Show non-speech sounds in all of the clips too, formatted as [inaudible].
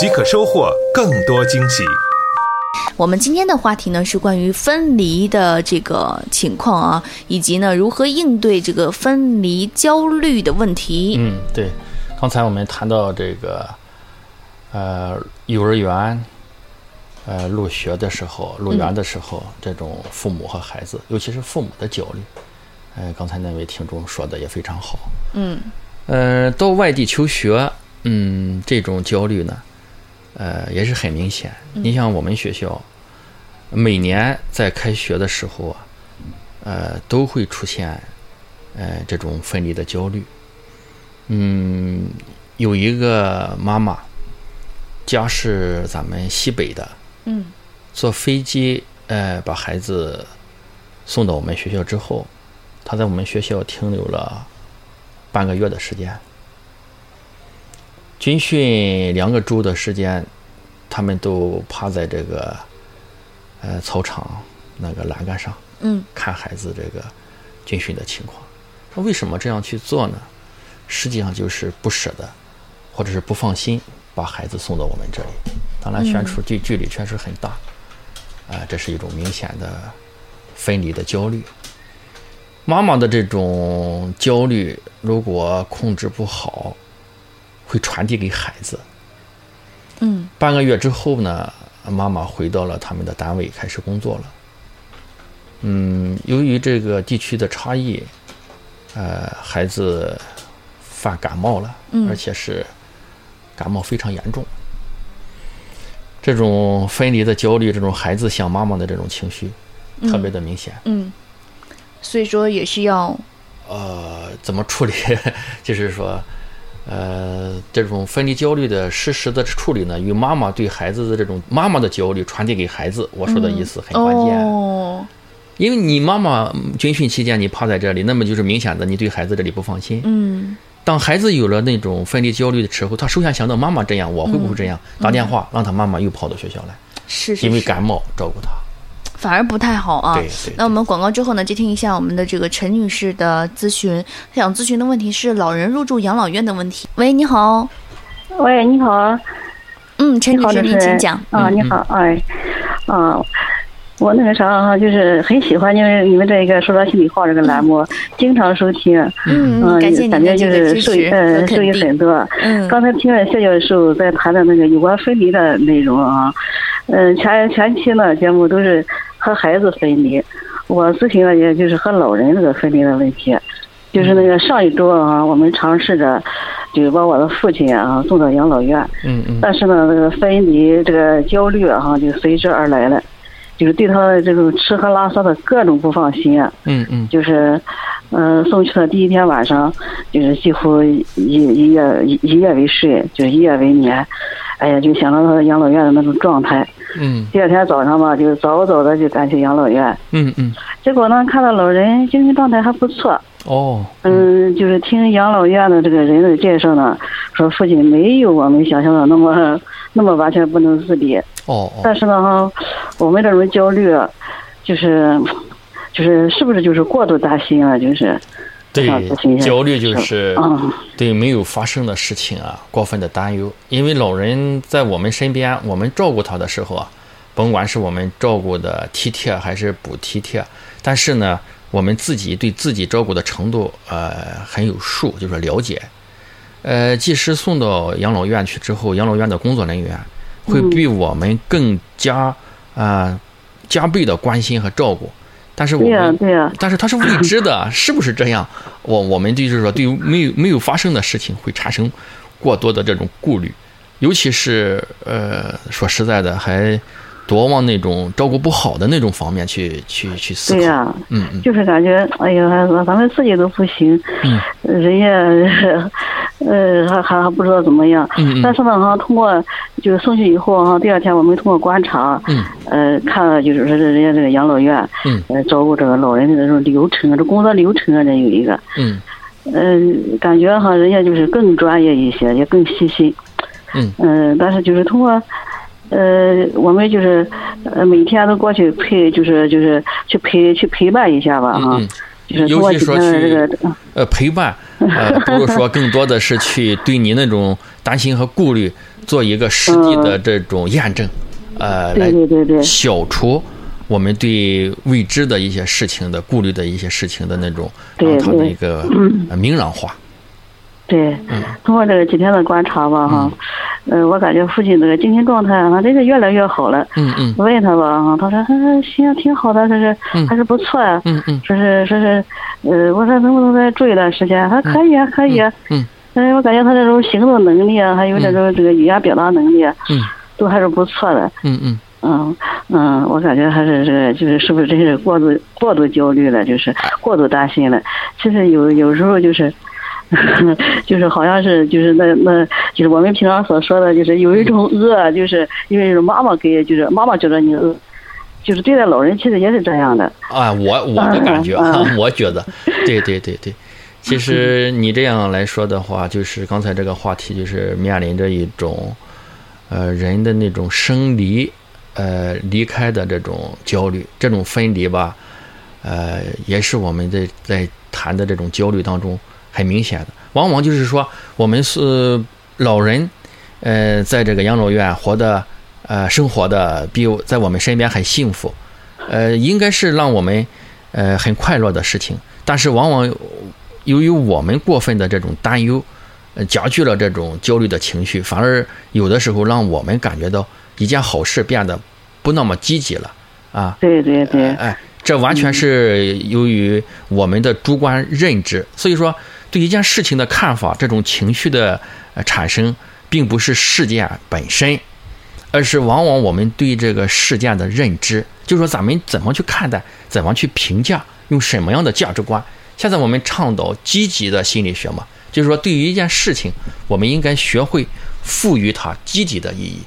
即可收获更多惊喜。我们今天的话题呢是关于分离的这个情况啊，以及呢如何应对这个分离焦虑的问题。嗯，对，刚才我们谈到这个，呃，幼儿园，呃，入学的时候，入园的时候，这种父母和孩子，尤其是父母的焦虑。呃，刚才那位听众说的也非常好。嗯，呃，到外地求学，嗯，这种焦虑呢，呃，也是很明显。你像我们学校，每年在开学的时候啊，呃，都会出现，呃，这种分离的焦虑。嗯，有一个妈妈，家是咱们西北的，嗯，坐飞机，呃，把孩子送到我们学校之后。她在我们学校停留了半个月的时间，军训两个周的时间，他们都趴在这个呃操场那个栏杆上，嗯，看孩子这个军训的情况。他为什么这样去做呢？实际上就是不舍得，或者是不放心把孩子送到我们这里。当然，悬殊距距离确实很大，啊，这是一种明显的分离的焦虑。妈妈的这种焦虑，如果控制不好，会传递给孩子。嗯，半个月之后呢，妈妈回到了他们的单位开始工作了。嗯，由于这个地区的差异，呃，孩子犯感冒了，而且是感冒非常严重。这种分离的焦虑，这种孩子想妈妈的这种情绪，特别的明显。嗯。所以说也是要，呃，怎么处理？[laughs] 就是说，呃，这种分离焦虑的实时的处理呢，与妈妈对孩子的这种妈妈的焦虑传递给孩子，我说的意思很关键。哦，因为你妈妈军训期间你趴在这里，那么就是明显的你对孩子这里不放心。嗯。当孩子有了那种分离焦虑的时候，他首先想到妈妈这样，我会不会这样？打电话让他妈妈又跑到学校来，是是，因为感冒照顾他。反而不太好啊。对对。那我们广告之后呢，接听一下我们的这个陈女士的咨询。她想咨询的问题是老人入住养老院的问题。喂，你好。喂，你好。嗯，陈女士，您请讲。啊，你好，哎，啊，我那个啥哈，就是很喜欢你们你们这个说说心里话这个栏目，经常收听。嗯嗯，感谢您的嗯，受益很多。嗯。刚才听了谢教授在谈的那个有关分离的内容啊，嗯，前前期呢节目都是。和孩子分离，我咨询了，也就是和老人那个分离的问题，就是那个上一周啊，我们尝试着，就把我的父亲啊送到养老院，嗯嗯，但是呢，这个分离这个焦虑哈就随之而来了，就是对他的这种吃喝拉撒的各种不放心，嗯嗯，就是，嗯，送去的第一天晚上，就是几乎一一夜一一夜未睡，就一夜未眠，哎呀，就想到他养老院的那种状态。嗯，第二天早上吧，就早早的就赶去养老院。嗯嗯。结果呢，看到老人精神状态还不错。哦。嗯，就是听养老院的这个人的介绍呢，说父亲没有我们想象的那么那么完全不能自理。哦。但是呢，哈，我们这种焦虑，就是就是是不是就是过度担心了？就是。对，焦虑就是对没有发生的事情啊过分的担忧。因为老人在我们身边，我们照顾他的时候啊，甭管是我们照顾的体贴还是不体贴，但是呢，我们自己对自己照顾的程度呃很有数，就是了解。呃，即使送到养老院去之后，养老院的工作人员会比我们更加啊加倍的关心和照顾。但是我们，但是它是未知的，[laughs] 是不是这样？我我们就是说，对于没有没有发生的事情，会产生过多的这种顾虑，尤其是呃，说实在的，还多往那种照顾不好的那种方面去去去思考。对呀，嗯嗯，就是感觉，哎呀，咱们自己都不行，嗯，人家呃，还还还不知道怎么样。嗯但是呢，哈，通过就是送去以后哈，第二天我们通过观察，嗯，呃，看了就是说是人家这个养老院，嗯，呃，照顾这个老人的这种流程，这工作流程啊，这有一个，嗯，嗯，感觉哈，人家就是更专业一些，也更细心。嗯，嗯，但是就是通过。呃，我们就是呃每天都过去陪，就是就是去陪去陪伴一下吧，哈，就是通过几天的这个呃陪伴，呃不如说更多的是去对你那种担心和顾虑做一个实地的这种验证，呃，对对对对，消除我们对未知的一些事情的顾虑的一些事情的那种让它的一个明朗化。对，通过这个几天的观察吧，哈。呃，我感觉父亲这个精神状态啊，真是越来越好了。嗯嗯。问他吧，哈，他说还行，挺好的，说是还是不错啊。嗯嗯。说是说是，呃，我说能不能再住一段时间？他说可以啊，可以啊。嗯。嗯，我感觉他这种行动能力啊，还有这种这个语言表达能力，嗯，都还是不错的。嗯嗯。嗯嗯，我感觉还是这个，就是是不是真是过度过度焦虑了，就是过度担心了。其实有有时候就是。[laughs] 就是好像是就是那那，就是我们平常所说的，就是有一种恶，就是因为是妈妈给，就是妈妈觉得你恶，就是对待老人其实也是这样的。啊，我我的感觉啊，[laughs] 我觉得，对对对对，其实你这样来说的话，就是刚才这个话题就是面临着一种，呃，人的那种生离，呃，离开的这种焦虑，这种分离吧，呃，也是我们在在谈的这种焦虑当中。很明显的，往往就是说，我们是老人，呃，在这个养老院活的，呃，生活的比在我们身边很幸福，呃，应该是让我们，呃，很快乐的事情。但是往往由于我们过分的这种担忧，呃，加剧了这种焦虑的情绪，反而有的时候让我们感觉到一件好事变得不那么积极了，啊，对对对，哎，这完全是由于我们的主观认知，所以说。对一件事情的看法，这种情绪的产生，并不是事件本身，而是往往我们对这个事件的认知，就是说咱们怎么去看待，怎么去评价，用什么样的价值观。现在我们倡导积极的心理学嘛，就是说对于一件事情，我们应该学会赋予它积极的意义。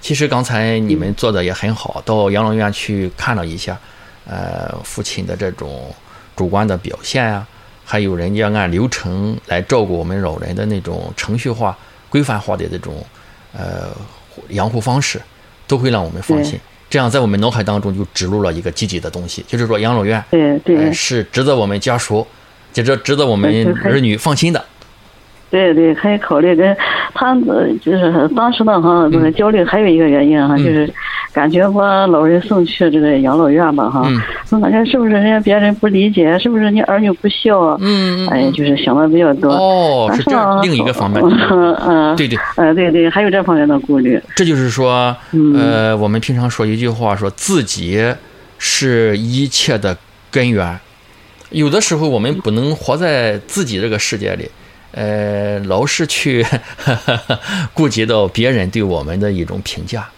其实刚才你们做的也很好，到养老院去看了一下，呃，父亲的这种主观的表现呀。还有人家按流程来照顾我们老人的那种程序化、规范化的这种呃养护方式，都会让我们放心。这样在我们脑海当中就植入了一个积极的东西，就是说养老院对对是值得我们家属，就是值得我们儿女放心的。对对，可以考虑跟他就是当时的哈，这个焦虑还有一个原因哈，就是感觉把老人送去这个养老院吧哈，我感觉是不是人家别人不理解，是不是你儿女不孝啊？嗯哎，就是想的比较多。哦，是这另一个方面。[laughs] 嗯嗯，对对，呃对对，还有这方面的顾虑。这就是说，呃，我们平常说一句话，说自己是一切的根源。有的时候我们不能活在自己这个世界里。呃，老是去 [laughs] 顾及到别人对我们的一种评价，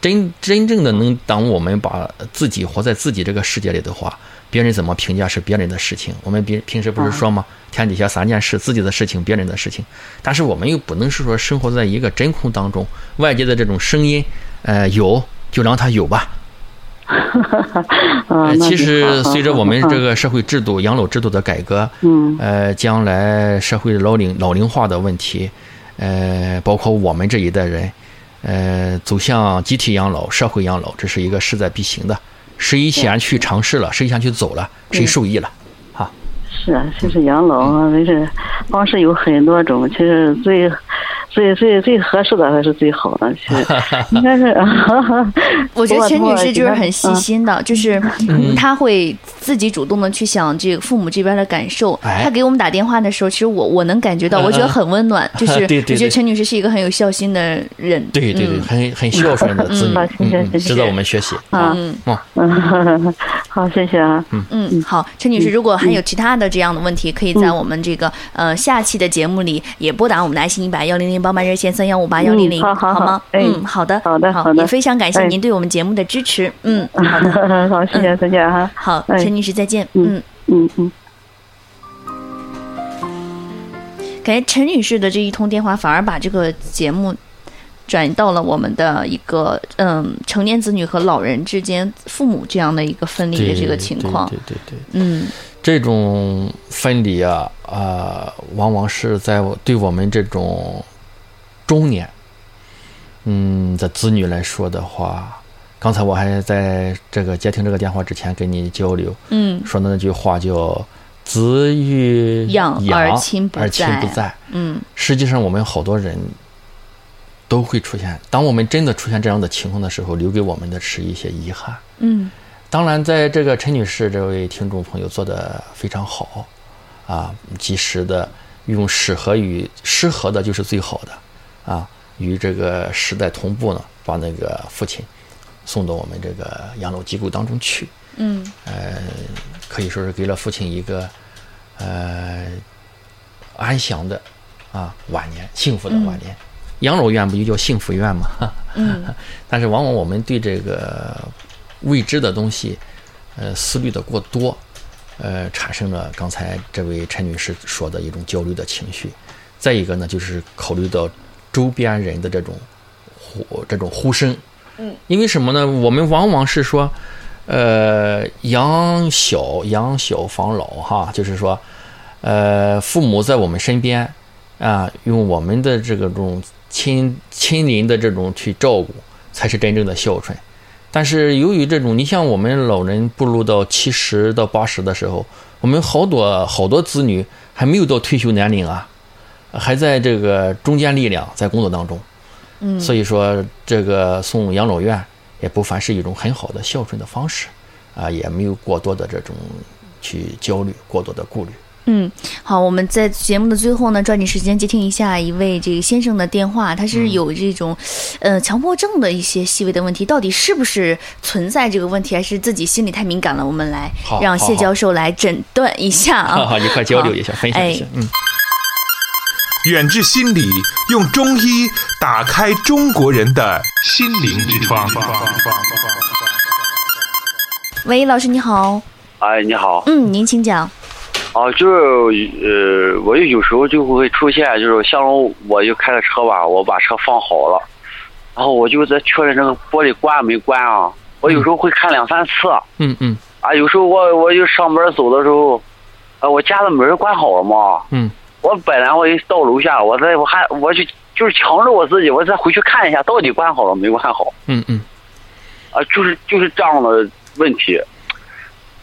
真真正的能当我们把自己活在自己这个世界里的话，别人怎么评价是别人的事情。我们平平时不是说吗？天底下三件事：自己的事情、别人的事情。但是我们又不能是说生活在一个真空当中，外界的这种声音，呃，有就让它有吧。[laughs] 呃，其实随着我们这个社会制度、[laughs] 养老制度的改革，嗯，呃，将来社会老龄老龄化的问题，呃，包括我们这一代人，呃，走向集体养老、社会养老，这是一个势在必行的。谁先去尝试了，谁先去走了，谁受益了，哈。是啊，其实养老啊，这是方式有很多种，其实最。最最最合适的还是最好的，是 [laughs] 应该是。[laughs] 我觉得陈女士就是很细心的，就是她会自己主动的去想这个父母这边的感受。她给我们打电话的时候，其实我我能感觉到，我觉得很温暖。[laughs] 就是我觉得陈女士是一个很有孝心的人。对对对，很很孝顺的子女，值得我们学习。嗯嗯，[laughs] 好，谢谢啊。嗯嗯，好，陈女士，如果还有其他的这样的问题，可以在我们这个呃下期的节目里也拨打我们的爱心一百幺零零。帮忙热线三幺五八幺零零，好吗？嗯，好的，好的，好的，也非常感谢您对我们节目的支持。嗯，好的，[laughs] 好，谢谢，再见哈。好，陈女士再见。嗯嗯嗯。感觉陈女士的这一通电话反而把这个节目转移到了我们的一个嗯成年子女和老人之间父母这样的一个分离的这个情况。对对对，嗯，这种分离啊啊，往往是在对我们这种中年嗯的子女来说的话。刚才我还在这个接听这个电话之前跟你交流，嗯，说的那句话叫“子欲养而亲不在”，嗯，实际上我们好多人都会出现。当我们真的出现这样的情况的时候，留给我们的是一些遗憾。嗯，当然，在这个陈女士这位听众朋友做的非常好，啊，及时的用适合与适合的就是最好的，啊，与这个时代同步呢，把那个父亲。送到我们这个养老机构当中去，嗯，呃，可以说是给了父亲一个呃安详的啊晚年，幸福的晚年。养老院不就叫幸福院吗？嗯，[laughs] 但是往往我们对这个未知的东西，呃，思虑的过多，呃，产生了刚才这位陈女士说的一种焦虑的情绪。再一个呢，就是考虑到周边人的这种呼这种呼声。嗯，因为什么呢？我们往往是说，呃，养小养小防老哈，就是说，呃，父母在我们身边啊，用我们的这个种亲亲临的这种去照顾，才是真正的孝顺。但是由于这种，你像我们老人步入到七十到八十的时候，我们好多好多子女还没有到退休年龄啊，还在这个中间力量在工作当中。嗯，所以说这个送养老院也不凡是一种很好的孝顺的方式，啊，也没有过多的这种去焦虑，过多的顾虑。嗯，好，我们在节目的最后呢，抓紧时间接听一下一位这个先生的电话，他是有这种，呃，强迫症的一些细微的问题，到底是不是存在这个问题，还是自己心里太敏感了？我们来让谢教授来诊断一下啊，好，一块交流一下，分享一下，嗯。远志心理用中医打开中国人的心灵之窗。喂，老师你好。哎，你好。嗯，您请讲。哦，就是呃，我有时候就会出现，就是像我就开着车吧，我把车放好了，然后我就在确认这个玻璃关没关啊。我有时候会看两三次。嗯嗯。啊，有时候我我就上班走的时候，啊，我家的门关好了嘛。嗯。我本来我一到楼下，我再我还我就就是强制我自己，我再回去看一下到底关好了没关好。嗯嗯。啊，就是就是这样的问题，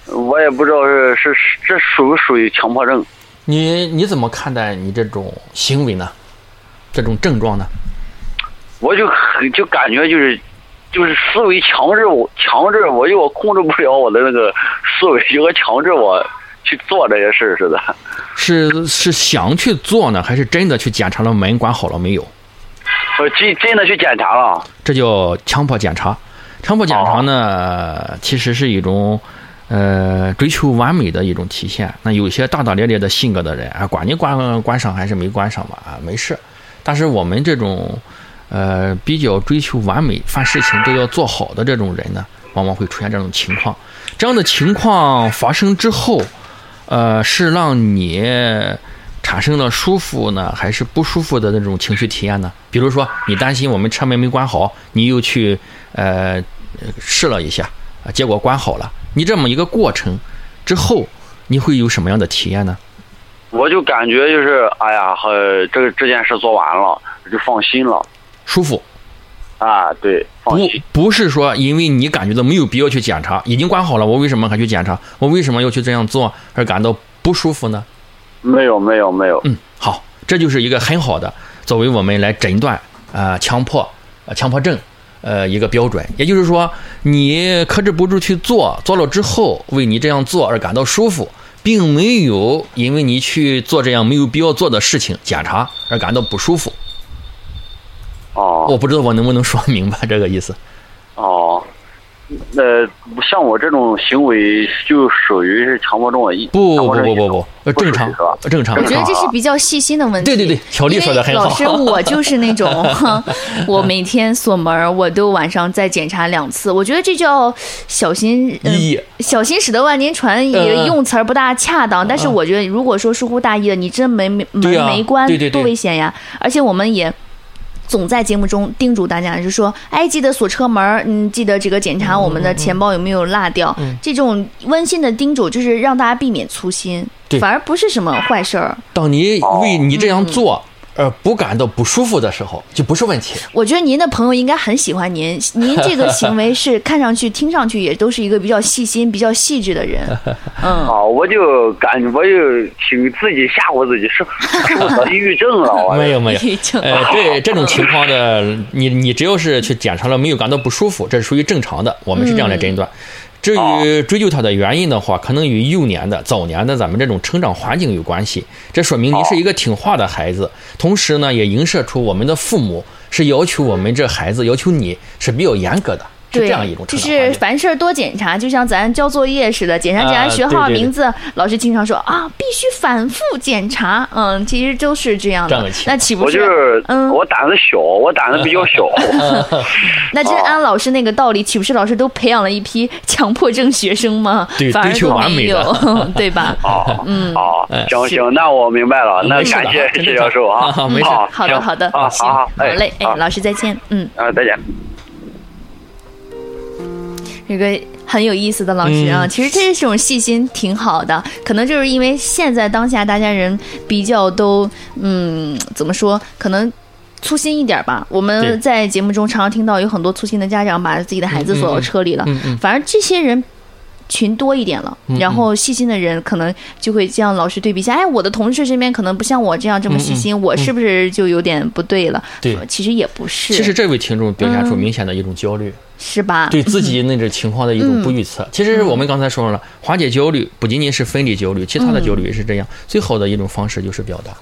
我也不知道是是这属不属于强迫症。你你怎么看待你这种行为呢？这种症状呢？我就就感觉就是就是思维强制我强制我，因为我控制不了我的那个思维，就和强制我。去做这些事似的，是是想去做呢，还是真的去检查了门关好了没有？呃，真真的去检查了，这叫强迫检查。强迫检查呢，其实是一种呃追求完美的一种体现。那有些大大咧咧的性格的人啊，管你关关上还是没关上吧，啊，没事。但是我们这种呃比较追求完美，凡事情都要做好的这种人呢，往往会出现这种情况。这样的情况发生之后。呃，是让你产生了舒服呢，还是不舒服的那种情绪体验呢？比如说，你担心我们车门没关好，你又去呃试了一下，啊，结果关好了。你这么一个过程之后，你会有什么样的体验呢？我就感觉就是，哎呀，和这个这件事做完了，就放心了，舒服。啊，对，不不是说因为你感觉到没有必要去检查，已经关好了，我为什么还去检查？我为什么要去这样做而感到不舒服呢？没有，没有，没有。嗯，好，这就是一个很好的作为我们来诊断啊强迫啊强迫症呃一个标准。也就是说，你克制不住去做，做了之后为你这样做而感到舒服，并没有因为你去做这样没有必要做的事情检查而感到不舒服。哦，我不知道我能不能说明白这个意思。哦，呃，像我这种行为就属于是强迫症不不不不不，正常是吧？正常。我觉得这是比较细心的问题。对对对，小丽说的很好。老师，我就是那种，[laughs] 我每天锁门，我都晚上再检查两次。我觉得这叫小心翼翼，小心驶得万年船，也用词儿不大恰当。但是我觉得，如果说疏忽大意了，你真门没门没关，多危险呀！而且我们也。总在节目中叮嘱大家，就说：“哎，记得锁车门，嗯，记得这个检查我们的钱包有没有落掉。”这种温馨的叮嘱，就是让大家避免粗心，反而不是什么坏事儿。当你为你这样做。呃，不感到不舒服的时候，就不是问题。我觉得您的朋友应该很喜欢您，您这个行为是看上去、听上去也都是一个比较细心、比较细致的人。[laughs] 嗯，好，我就感觉我就挺自己吓唬自己，是是不是抑郁症了？没有没有，呃，对这种情况的，你你只要是去检查了，没有感到不舒服，这是属于正常的。我们是这样来诊断。至于追究他的原因的话，可能与幼年的、早年的咱们这种成长环境有关系。这说明您是一个听话的孩子，同时呢，也映射出我们的父母是要求我们这孩子、要求你是比较严格的。是这样一种，就是凡事多检查，就像咱交作业似的，检查检查学号、名字，老师经常说啊，必须反复检查。嗯，其实都是这样的。那岂不是？嗯，我胆子小，我胆子比较小。[laughs] 那真按老师那个道理，岂不是老师都培养了一批强迫症学生吗？对，追求完美的，[laughs] 对吧？好，嗯，好，行行，那我明白了。那感谢谢教授啊，好，没事，好的，好的，好，好嘞，哎，老师再见，嗯，啊，再见。一个很有意思的老师啊，其实这种细心挺好的，可能就是因为现在当下大家人比较都嗯怎么说，可能粗心一点吧。我们在节目中常常听到有很多粗心的家长把自己的孩子锁到车里了，反正这些人群多一点了，然后细心的人可能就会这样老师对比一下，哎，我的同事身边可能不像我这样这么细心，我是不是就有点不对了？对，其实也不是。其实这位听众表现出明显的一种焦虑。是吧？对自己那种情况的一种不预测。其实我们刚才说了，缓解焦虑不仅仅是分离焦虑，其他的焦虑也是这样。最好的一种方式就是表达，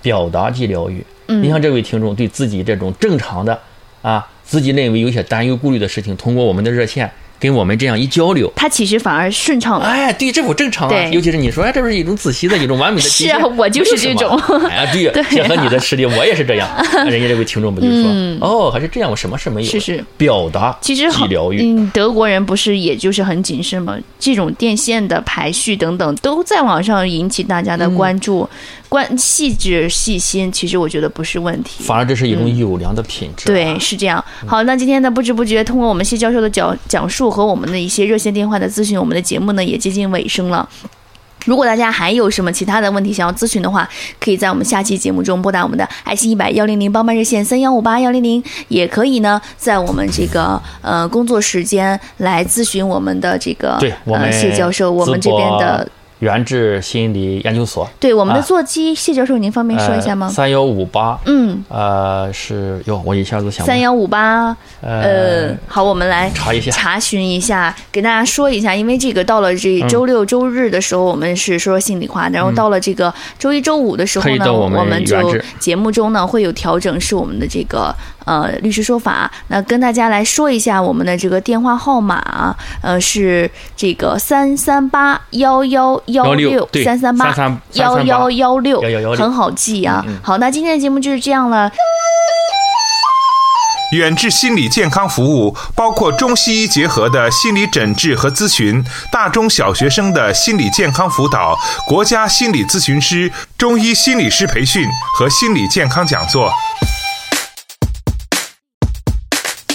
表达即疗愈。你像这位听众对自己这种正常的啊，自己认为有些担忧顾虑的事情，通过我们的热线。跟我们这样一交流，他其实反而顺畅了。哎，对，这不正常啊！尤其是你说，哎，这不是一种仔细的一种完美的是啊，我就是这种。哎呀，对，[laughs] 结合你的实力，我也是这样。人家这位听众不就说，哦，还是这样，我什么事没有？是是，表达其实好疗愈。嗯，德国人不是也就是很谨慎吗？这种电线的排序等等，都在网上引起大家的关注。关细致细心，其实我觉得不是问题，反而这是一种优良的品质。对，是这样。好，那今天呢，不知不觉通过我们谢教授的讲讲述和我们的一些热线电话的咨询，我们的节目呢也接近尾声了。如果大家还有什么其他的问题想要咨询的话，可以在我们下期节目中拨打我们的爱心一百幺零零帮办热线三幺五八幺零零，也可以呢在我们这个呃工作时间来咨询我们的这个呃谢教授，我们这边的。原智心理研究所，对我们的座机，谢教授，您方便说一下吗？三幺五八，嗯，呃，是哟，我一下子想三幺五八，呃，好，我们来查一下，查询一下，给大家说一下，因为这个到了这周六周日的时候，我们是说心里话，然后到了这个周一周五的时候呢，我们就节目中呢会有调整，是我们的这个。呃，律师说法，那跟大家来说一下我们的这个电话号码，呃，是这个三三八幺幺幺六三三八幺幺幺六，很好记啊。好，那今天的节目就是这样了。远志心理健康服务包括中西医结合的心理诊治和咨询，大中小学生的心理健康辅导，国家心理咨询师、中医心理师培训和心理健康讲座。